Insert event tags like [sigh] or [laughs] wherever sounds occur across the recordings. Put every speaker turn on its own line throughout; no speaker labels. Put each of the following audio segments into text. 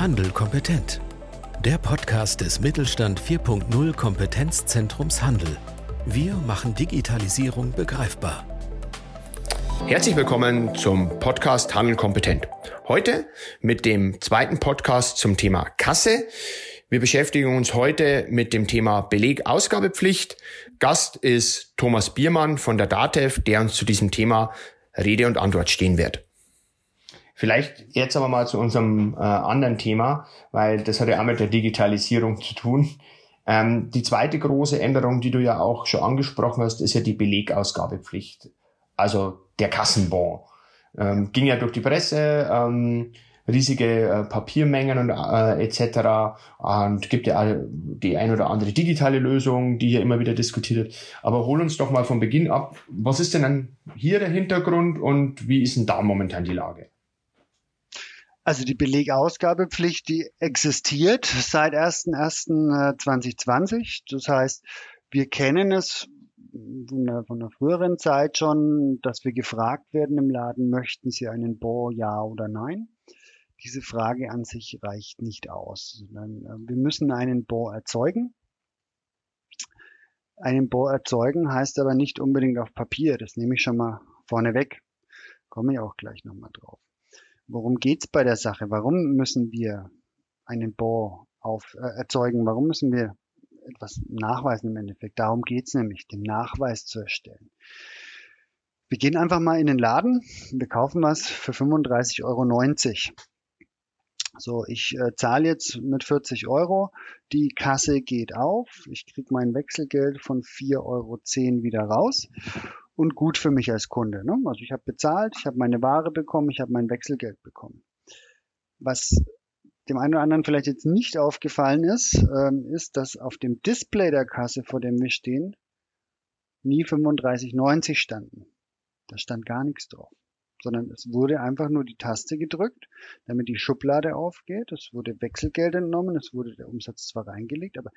Handel kompetent. Der Podcast des Mittelstand 4.0 Kompetenzzentrums Handel. Wir machen Digitalisierung begreifbar.
Herzlich willkommen zum Podcast Handel kompetent. Heute mit dem zweiten Podcast zum Thema Kasse. Wir beschäftigen uns heute mit dem Thema Belegausgabepflicht. Gast ist Thomas Biermann von der DATEV, der uns zu diesem Thema Rede und Antwort stehen wird. Vielleicht jetzt aber mal zu unserem äh, anderen Thema, weil das hat ja auch mit der Digitalisierung zu tun. Ähm, die zweite große Änderung, die du ja auch schon angesprochen hast, ist ja die Belegausgabepflicht. Also der Kassenbon. Ähm, ging ja durch die Presse, ähm, riesige äh, Papiermengen und äh, etc. Und gibt ja die ein oder andere digitale Lösung, die hier immer wieder diskutiert wird. Aber hol uns doch mal von Beginn ab. Was ist denn dann hier der Hintergrund und wie ist denn da momentan die Lage?
Also die Belegausgabepflicht, die existiert seit 01.01.2020. Das heißt, wir kennen es von der, von der früheren Zeit schon, dass wir gefragt werden im Laden, möchten Sie einen Bohr, ja oder nein? Diese Frage an sich reicht nicht aus. Wir müssen einen Bohr erzeugen. Einen Bohr erzeugen heißt aber nicht unbedingt auf Papier. Das nehme ich schon mal vorneweg. Komme ich auch gleich nochmal drauf. Worum geht's bei der Sache? Warum müssen wir einen Bohr auf, äh, erzeugen? Warum müssen wir etwas nachweisen im Endeffekt? Darum geht's nämlich, den Nachweis zu erstellen. Wir gehen einfach mal in den Laden, wir kaufen was für 35,90 Euro. So, ich äh, zahle jetzt mit 40 Euro, die Kasse geht auf, ich kriege mein Wechselgeld von 4,10 Euro wieder raus und gut für mich als Kunde. Ne? Also ich habe bezahlt, ich habe meine Ware bekommen, ich habe mein Wechselgeld bekommen. Was dem einen oder anderen vielleicht jetzt nicht aufgefallen ist, ähm, ist, dass auf dem Display der Kasse, vor dem wir stehen, nie 35,90 standen. Da stand gar nichts drauf sondern es wurde einfach nur die Taste gedrückt, damit die Schublade aufgeht. Es wurde Wechselgeld entnommen, es wurde der Umsatz zwar reingelegt, aber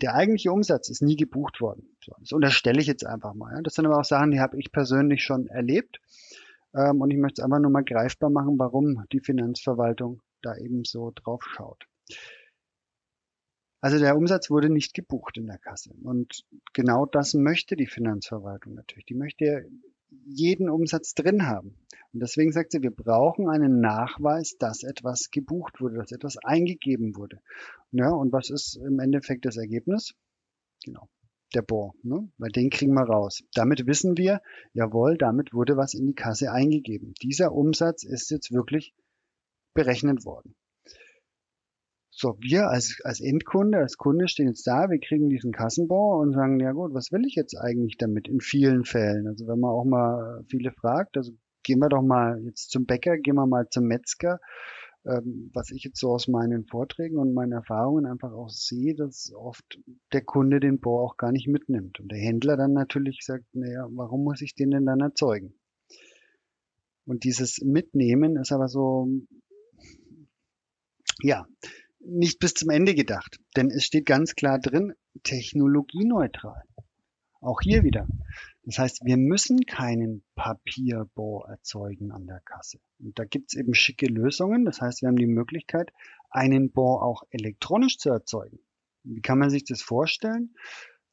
der eigentliche Umsatz ist nie gebucht worden. Das unterstelle ich jetzt einfach mal. Das sind aber auch Sachen, die habe ich persönlich schon erlebt. Ähm, und ich möchte es einfach nur mal greifbar machen, warum die Finanzverwaltung da eben so drauf schaut. Also der Umsatz wurde nicht gebucht in der Kasse. Und genau das möchte die Finanzverwaltung natürlich. Die möchte jeden Umsatz drin haben. Und deswegen sagt sie, wir brauchen einen Nachweis, dass etwas gebucht wurde, dass etwas eingegeben wurde. Ja, und was ist im Endeffekt das Ergebnis? Genau, der Bon, ne? weil den kriegen wir raus. Damit wissen wir, jawohl, damit wurde was in die Kasse eingegeben. Dieser Umsatz ist jetzt wirklich berechnet worden. So, wir als, als Endkunde, als Kunde stehen jetzt da, wir kriegen diesen Kassenbon und sagen, ja gut, was will ich jetzt eigentlich damit in vielen Fällen? Also wenn man auch mal viele fragt, also gehen wir doch mal jetzt zum Bäcker, gehen wir mal zum Metzger, ähm, was ich jetzt so aus meinen Vorträgen und meinen Erfahrungen einfach auch sehe, dass oft der Kunde den Bohr auch gar nicht mitnimmt. Und der Händler dann natürlich sagt, naja, warum muss ich den denn dann erzeugen? Und dieses Mitnehmen ist aber so, ja, nicht bis zum Ende gedacht. Denn es steht ganz klar drin, technologieneutral. Auch hier wieder. Das heißt, wir müssen keinen Papierbohr erzeugen an der Kasse. Und da gibt's eben schicke Lösungen. Das heißt, wir haben die Möglichkeit, einen Bohr auch elektronisch zu erzeugen. Wie kann man sich das vorstellen?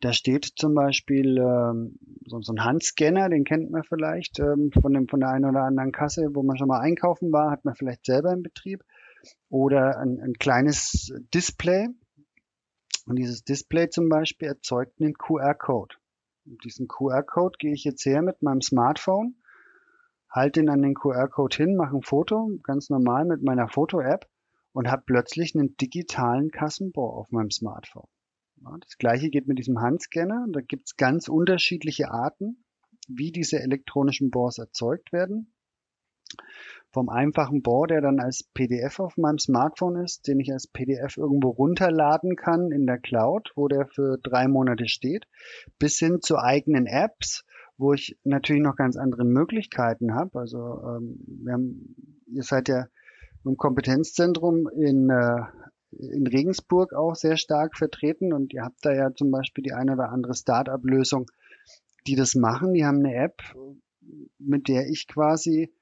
Da steht zum Beispiel ähm, so, so, ein Handscanner, den kennt man vielleicht ähm, von, dem, von der einen oder anderen Kasse, wo man schon mal einkaufen war, hat man vielleicht selber im Betrieb oder ein, ein kleines Display. Und dieses Display zum Beispiel erzeugt einen QR-Code. Diesen QR-Code gehe ich jetzt her mit meinem Smartphone, halte ihn an den QR-Code hin, mache ein Foto, ganz normal mit meiner Foto-App und habe plötzlich einen digitalen Kassenbohr auf meinem Smartphone. Ja, das gleiche geht mit diesem Handscanner. Da gibt es ganz unterschiedliche Arten, wie diese elektronischen Bohrs erzeugt werden vom einfachen Bohr, der dann als PDF auf meinem Smartphone ist, den ich als PDF irgendwo runterladen kann in der Cloud, wo der für drei Monate steht, bis hin zu eigenen Apps, wo ich natürlich noch ganz andere Möglichkeiten habe. Also ähm, wir haben, ihr seid ja im Kompetenzzentrum in, äh, in Regensburg auch sehr stark vertreten und ihr habt da ja zum Beispiel die eine oder andere Start-up-Lösung, die das machen. Die haben eine App, mit der ich quasi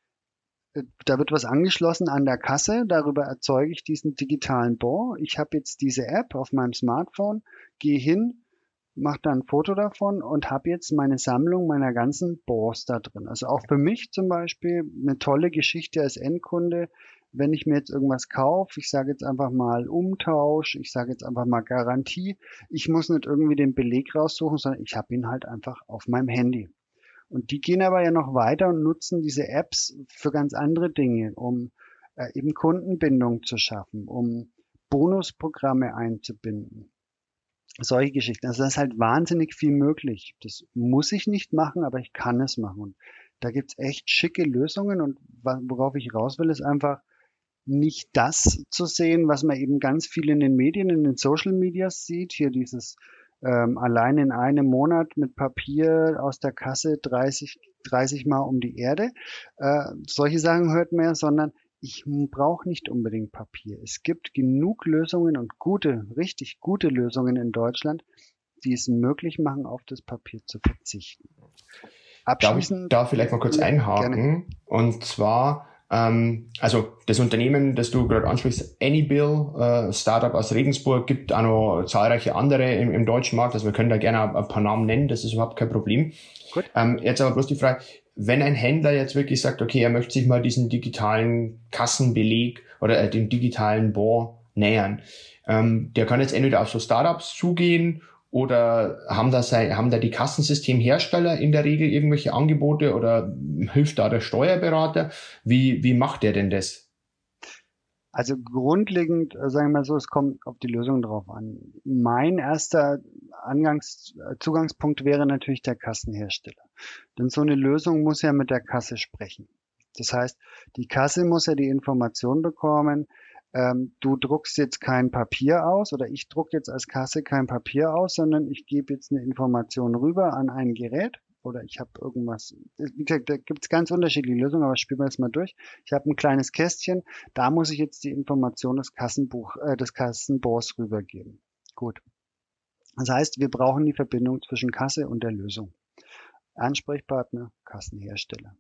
da wird was angeschlossen an der Kasse, darüber erzeuge ich diesen digitalen Bon. Ich habe jetzt diese App auf meinem Smartphone, gehe hin, mache dann ein Foto davon und habe jetzt meine Sammlung meiner ganzen Bons da drin. Also auch für mich zum Beispiel eine tolle Geschichte als Endkunde, wenn ich mir jetzt irgendwas kaufe, ich sage jetzt einfach mal Umtausch, ich sage jetzt einfach mal Garantie, ich muss nicht irgendwie den Beleg raussuchen, sondern ich habe ihn halt einfach auf meinem Handy. Und die gehen aber ja noch weiter und nutzen diese Apps für ganz andere Dinge, um äh, eben Kundenbindung zu schaffen, um Bonusprogramme einzubinden. Solche Geschichten. Also da ist halt wahnsinnig viel möglich. Das muss ich nicht machen, aber ich kann es machen. Und da gibt's echt schicke Lösungen. Und worauf ich raus will, ist einfach nicht das zu sehen, was man eben ganz viel in den Medien, in den Social Medias sieht. Hier dieses ähm, allein in einem Monat mit Papier aus der Kasse 30, 30 Mal um die Erde. Äh, solche Sachen hört man ja, sondern ich brauche nicht unbedingt Papier. Es gibt genug Lösungen und gute, richtig gute Lösungen in Deutschland, die es möglich machen, auf das Papier zu verzichten.
Abschließend. Darf ich da vielleicht mal kurz einhaken? Gerne. Und zwar, ähm, also das Unternehmen, das du gerade ansprichst, Anybill, äh, Startup aus Regensburg, gibt auch noch zahlreiche andere im, im deutschen Markt. Also wir können da gerne ein paar Namen nennen, das ist überhaupt kein Problem. Gut. Ähm, jetzt aber bloß die Frage, wenn ein Händler jetzt wirklich sagt, okay, er möchte sich mal diesen digitalen Kassenbeleg oder äh, dem digitalen Bon nähern, ähm, der kann jetzt entweder auf so Startups zugehen oder haben da, sei, haben da die Kassensystemhersteller in der Regel irgendwelche Angebote oder hilft da der Steuerberater? Wie, wie macht der denn das?
Also grundlegend, äh, sagen wir mal so, es kommt auf die Lösung drauf an. Mein erster Angangs äh, Zugangspunkt wäre natürlich der Kassenhersteller. Denn so eine Lösung muss ja mit der Kasse sprechen. Das heißt, die Kasse muss ja die Information bekommen, ähm, du druckst jetzt kein Papier aus oder ich druck jetzt als Kasse kein Papier aus, sondern ich gebe jetzt eine Information rüber an ein Gerät oder ich habe irgendwas. Wie gesagt, da gibt es ganz unterschiedliche Lösungen, aber spielen wir jetzt mal durch. Ich habe ein kleines Kästchen, da muss ich jetzt die Information des Kassenbuch, äh, des Kassenbors rübergeben. Gut. Das heißt, wir brauchen die Verbindung zwischen Kasse und der Lösung. Ansprechpartner, Kassenhersteller.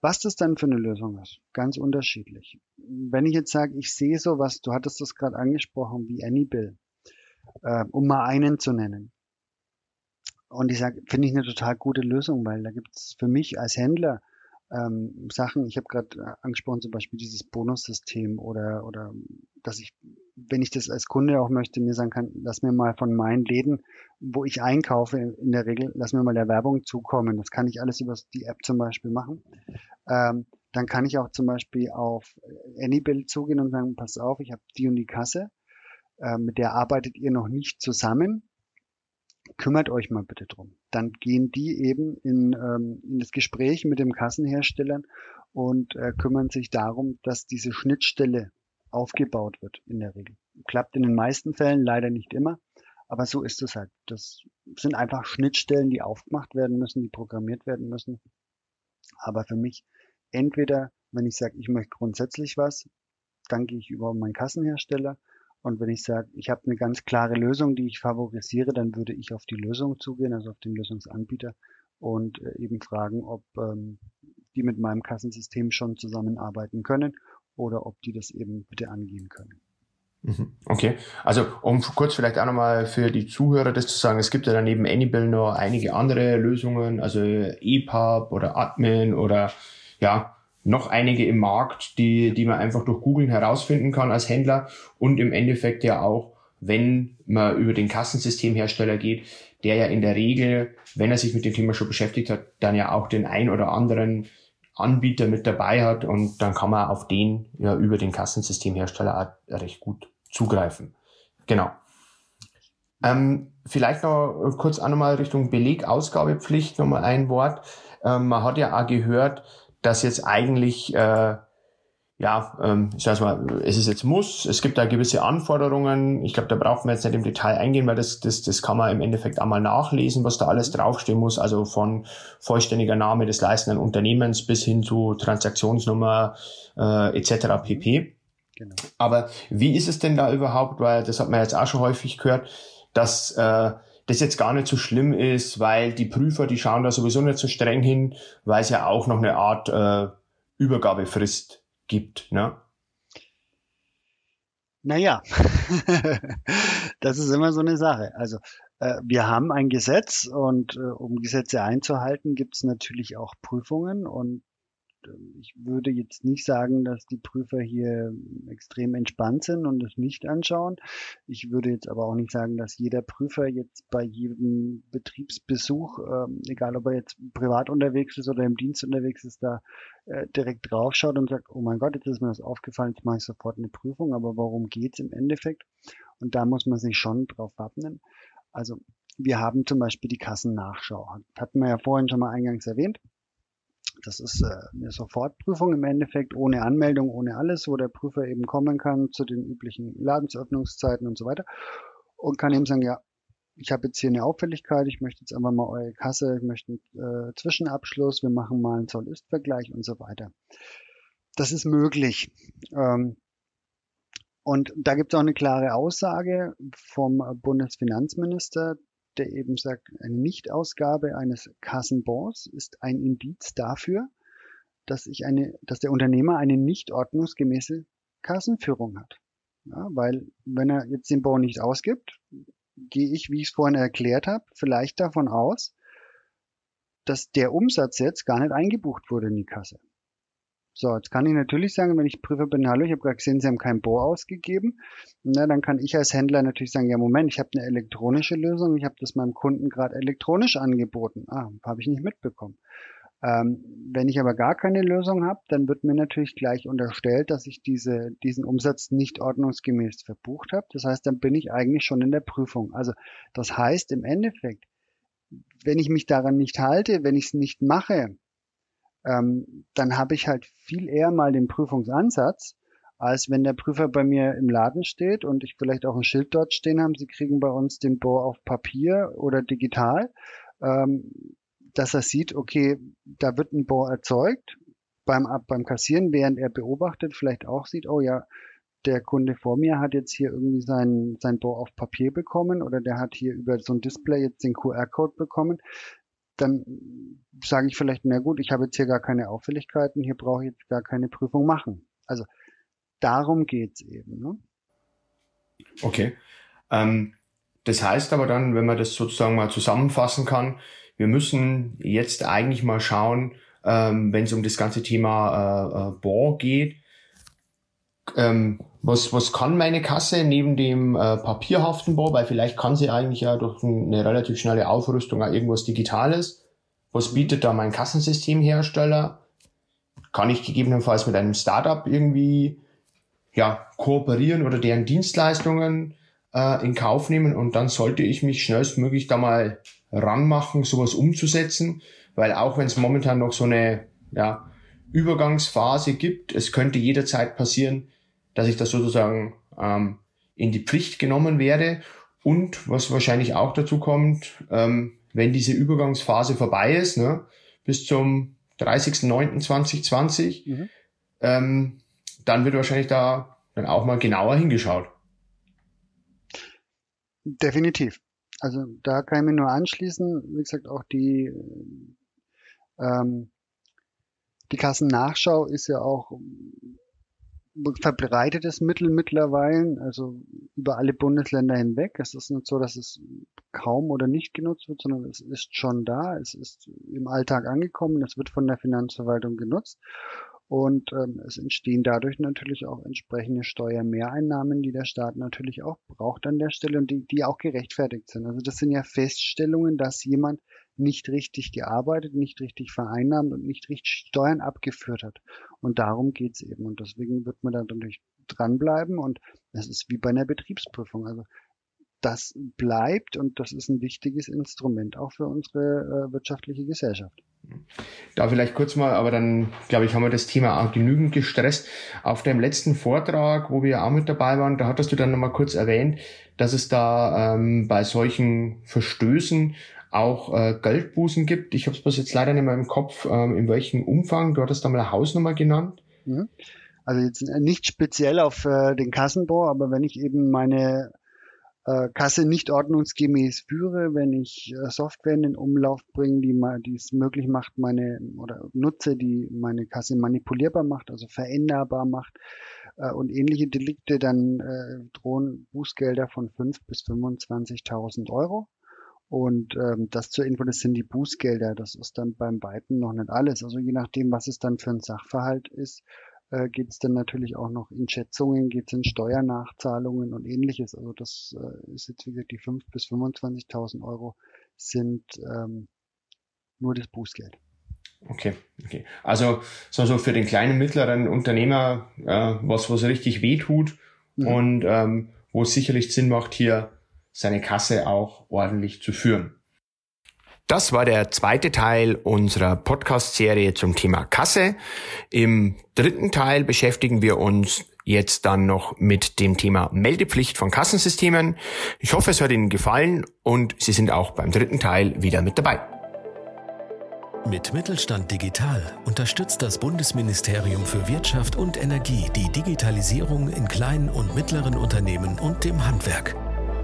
Was das dann für eine Lösung ist, ganz unterschiedlich. Wenn ich jetzt sage, ich sehe sowas, du hattest das gerade angesprochen, wie Anybill, äh, um mal einen zu nennen. Und ich sage, finde ich eine total gute Lösung, weil da gibt es für mich als Händler ähm, Sachen, ich habe gerade äh, angesprochen, zum Beispiel dieses Bonussystem oder, oder dass ich, wenn ich das als Kunde auch möchte, mir sagen kann, lass mir mal von meinen Läden, wo ich einkaufe, in der Regel, lass mir mal der Werbung zukommen. Das kann ich alles über die App zum Beispiel machen. Ähm, dann kann ich auch zum Beispiel auf Anybill zugehen und sagen, pass auf, ich habe die und die Kasse, äh, mit der arbeitet ihr noch nicht zusammen kümmert euch mal bitte drum. Dann gehen die eben in, ähm, in das Gespräch mit dem Kassenhersteller und äh, kümmern sich darum, dass diese Schnittstelle aufgebaut wird in der Regel. Klappt in den meisten Fällen leider nicht immer, aber so ist es halt. Das sind einfach Schnittstellen, die aufgemacht werden müssen, die programmiert werden müssen. Aber für mich entweder, wenn ich sage, ich möchte grundsätzlich was, dann gehe ich über meinen Kassenhersteller und wenn ich sage, ich habe eine ganz klare Lösung, die ich favorisiere, dann würde ich auf die Lösung zugehen, also auf den Lösungsanbieter und äh, eben fragen, ob ähm, die mit meinem Kassensystem schon zusammenarbeiten können oder ob die das eben bitte angehen können.
Mhm. Okay, also um kurz vielleicht auch nochmal für die Zuhörer das zu sagen, es gibt ja daneben Anybill noch einige andere Lösungen, also EPUB oder Admin oder ja, noch einige im Markt, die, die man einfach durch Googlen herausfinden kann als Händler und im Endeffekt ja auch, wenn man über den Kassensystemhersteller geht, der ja in der Regel, wenn er sich mit dem Thema schon beschäftigt hat, dann ja auch den ein oder anderen Anbieter mit dabei hat und dann kann man auf den ja über den Kassensystemhersteller auch recht gut zugreifen. Genau. Ähm, vielleicht noch kurz auch nochmal Richtung Belegausgabepflicht nochmal ein Wort. Ähm, man hat ja auch gehört, dass jetzt eigentlich, äh, ja, ähm, ich sag mal, es ist jetzt muss, es gibt da gewisse Anforderungen. Ich glaube, da brauchen wir jetzt nicht im Detail eingehen, weil das, das, das kann man im Endeffekt einmal nachlesen, was da alles draufstehen muss. Also von vollständiger Name des leistenden Unternehmens bis hin zu Transaktionsnummer äh, etc. pp. Genau. Aber wie ist es denn da überhaupt? Weil das hat man jetzt auch schon häufig gehört, dass äh, das jetzt gar nicht so schlimm ist, weil die Prüfer, die schauen da sowieso nicht so streng hin, weil es ja auch noch eine Art äh, Übergabefrist gibt. Ne?
Naja, [laughs] das ist immer so eine Sache. Also äh, wir haben ein Gesetz und äh, um Gesetze einzuhalten, gibt es natürlich auch Prüfungen und ich würde jetzt nicht sagen, dass die Prüfer hier extrem entspannt sind und es nicht anschauen. Ich würde jetzt aber auch nicht sagen, dass jeder Prüfer jetzt bei jedem Betriebsbesuch, äh, egal ob er jetzt privat unterwegs ist oder im Dienst unterwegs ist, da äh, direkt draufschaut und sagt, oh mein Gott, jetzt ist mir das aufgefallen, jetzt mache ich sofort eine Prüfung. Aber warum geht's im Endeffekt? Und da muss man sich schon drauf wappnen. Also wir haben zum Beispiel die Kassennachschau. Hatten wir ja vorhin schon mal eingangs erwähnt. Das ist äh, eine Sofortprüfung im Endeffekt, ohne Anmeldung, ohne alles, wo der Prüfer eben kommen kann zu den üblichen Ladensöffnungszeiten und so weiter und kann eben sagen, ja, ich habe jetzt hier eine Auffälligkeit, ich möchte jetzt einfach mal eure Kasse, ich möchte einen äh, Zwischenabschluss, wir machen mal einen Zoll-Ist-Vergleich und so weiter. Das ist möglich. Ähm, und da gibt es auch eine klare Aussage vom Bundesfinanzminister, der eben sagt, eine Nichtausgabe eines Kassenbons ist ein Indiz dafür, dass ich eine, dass der Unternehmer eine nicht ordnungsgemäße Kassenführung hat. Ja, weil wenn er jetzt den Bon nicht ausgibt, gehe ich, wie ich es vorhin erklärt habe, vielleicht davon aus, dass der Umsatz jetzt gar nicht eingebucht wurde in die Kasse. So, jetzt kann ich natürlich sagen, wenn ich Prüfer bin, hallo, ich habe gerade gesehen, Sie haben kein Bo ausgegeben. Na, dann kann ich als Händler natürlich sagen, ja Moment, ich habe eine elektronische Lösung, ich habe das meinem Kunden gerade elektronisch angeboten. Ah, habe ich nicht mitbekommen. Ähm, wenn ich aber gar keine Lösung habe, dann wird mir natürlich gleich unterstellt, dass ich diese, diesen Umsatz nicht ordnungsgemäß verbucht habe. Das heißt, dann bin ich eigentlich schon in der Prüfung. Also das heißt im Endeffekt, wenn ich mich daran nicht halte, wenn ich es nicht mache, ähm, dann habe ich halt viel eher mal den Prüfungsansatz, als wenn der Prüfer bei mir im Laden steht und ich vielleicht auch ein Schild dort stehen habe, Sie kriegen bei uns den Bohr auf Papier oder digital, ähm, dass er sieht, okay, da wird ein Bohr erzeugt, beim, beim Kassieren, während er beobachtet, vielleicht auch sieht, oh ja, der Kunde vor mir hat jetzt hier irgendwie sein, sein Bohr auf Papier bekommen oder der hat hier über so ein Display jetzt den QR-Code bekommen, dann sage ich vielleicht, na gut, ich habe jetzt hier gar keine Auffälligkeiten, hier brauche ich jetzt gar keine Prüfung machen. Also darum geht's eben. Ne?
Okay. Ähm, das heißt aber dann, wenn man das sozusagen mal zusammenfassen kann, wir müssen jetzt eigentlich mal schauen, ähm, wenn es um das ganze Thema äh, äh, Bohr geht, ähm, was, was kann meine Kasse neben dem äh, papierhaften Bohr, weil vielleicht kann sie eigentlich ja durch eine relativ schnelle Aufrüstung auch irgendwas Digitales. Was bietet da mein Kassensystemhersteller? Kann ich gegebenenfalls mit einem Startup irgendwie ja, kooperieren oder deren Dienstleistungen äh, in Kauf nehmen und dann sollte ich mich schnellstmöglich da mal ranmachen, sowas umzusetzen, weil auch wenn es momentan noch so eine ja, Übergangsphase gibt, es könnte jederzeit passieren, dass ich das sozusagen ähm, in die Pflicht genommen werde. Und was wahrscheinlich auch dazu kommt, ähm, wenn diese Übergangsphase vorbei ist, ne, bis zum 30.09.2020, mhm. ähm, dann wird wahrscheinlich da dann auch mal genauer hingeschaut.
Definitiv. Also da kann ich mir nur anschließen. Wie gesagt, auch die, ähm, die Kassennachschau ist ja auch verbreitetes Mittel mittlerweile, also über alle Bundesländer hinweg. Es ist nicht so, dass es kaum oder nicht genutzt wird, sondern es ist schon da, es ist im Alltag angekommen, es wird von der Finanzverwaltung genutzt. Und ähm, es entstehen dadurch natürlich auch entsprechende Steuermehreinnahmen, die der Staat natürlich auch braucht an der Stelle und die, die auch gerechtfertigt sind. Also das sind ja Feststellungen, dass jemand nicht richtig gearbeitet, nicht richtig vereinnahmt und nicht richtig Steuern abgeführt hat. Und darum geht's eben. Und deswegen wird man da natürlich dranbleiben. Und das ist wie bei einer Betriebsprüfung. Also das bleibt und das ist ein wichtiges Instrument auch für unsere äh, wirtschaftliche Gesellschaft.
Da vielleicht kurz mal, aber dann glaube ich, haben wir das Thema auch genügend gestresst. Auf dem letzten Vortrag, wo wir auch mit dabei waren, da hattest du dann nochmal kurz erwähnt, dass es da ähm, bei solchen Verstößen auch äh, Geldbußen gibt. Ich habe es jetzt leider nicht mehr im Kopf, ähm, in welchem Umfang. Du hattest da mal eine Hausnummer genannt.
Mhm. Also jetzt nicht speziell auf äh, den Kassenbau, aber wenn ich eben meine äh, Kasse nicht ordnungsgemäß führe, wenn ich äh, Software in den Umlauf bringe, die mal, die es möglich macht, meine oder nutze, die meine Kasse manipulierbar macht, also veränderbar macht äh, und ähnliche Delikte, dann äh, drohen Bußgelder von 5 bis 25.000 Euro. Und ähm, das zur Info, das sind die Bußgelder. Das ist dann beim Weiten noch nicht alles. Also je nachdem, was es dann für ein Sachverhalt ist, äh, geht es dann natürlich auch noch in Schätzungen, geht es in Steuernachzahlungen und ähnliches. Also das äh, ist jetzt wie gesagt die 5.000 bis 25.000 Euro sind ähm, nur das Bußgeld.
Okay, okay. Also so, so für den kleinen, mittleren Unternehmer, äh, was, was richtig weh tut mhm. und ähm, wo es sicherlich Sinn macht, hier seine Kasse auch ordentlich zu führen. Das war der zweite Teil unserer Podcast-Serie zum Thema Kasse. Im dritten Teil beschäftigen wir uns jetzt dann noch mit dem Thema Meldepflicht von Kassensystemen. Ich hoffe, es hat Ihnen gefallen und Sie sind auch beim dritten Teil wieder mit dabei.
Mit Mittelstand Digital unterstützt das Bundesministerium für Wirtschaft und Energie die Digitalisierung in kleinen und mittleren Unternehmen und dem Handwerk.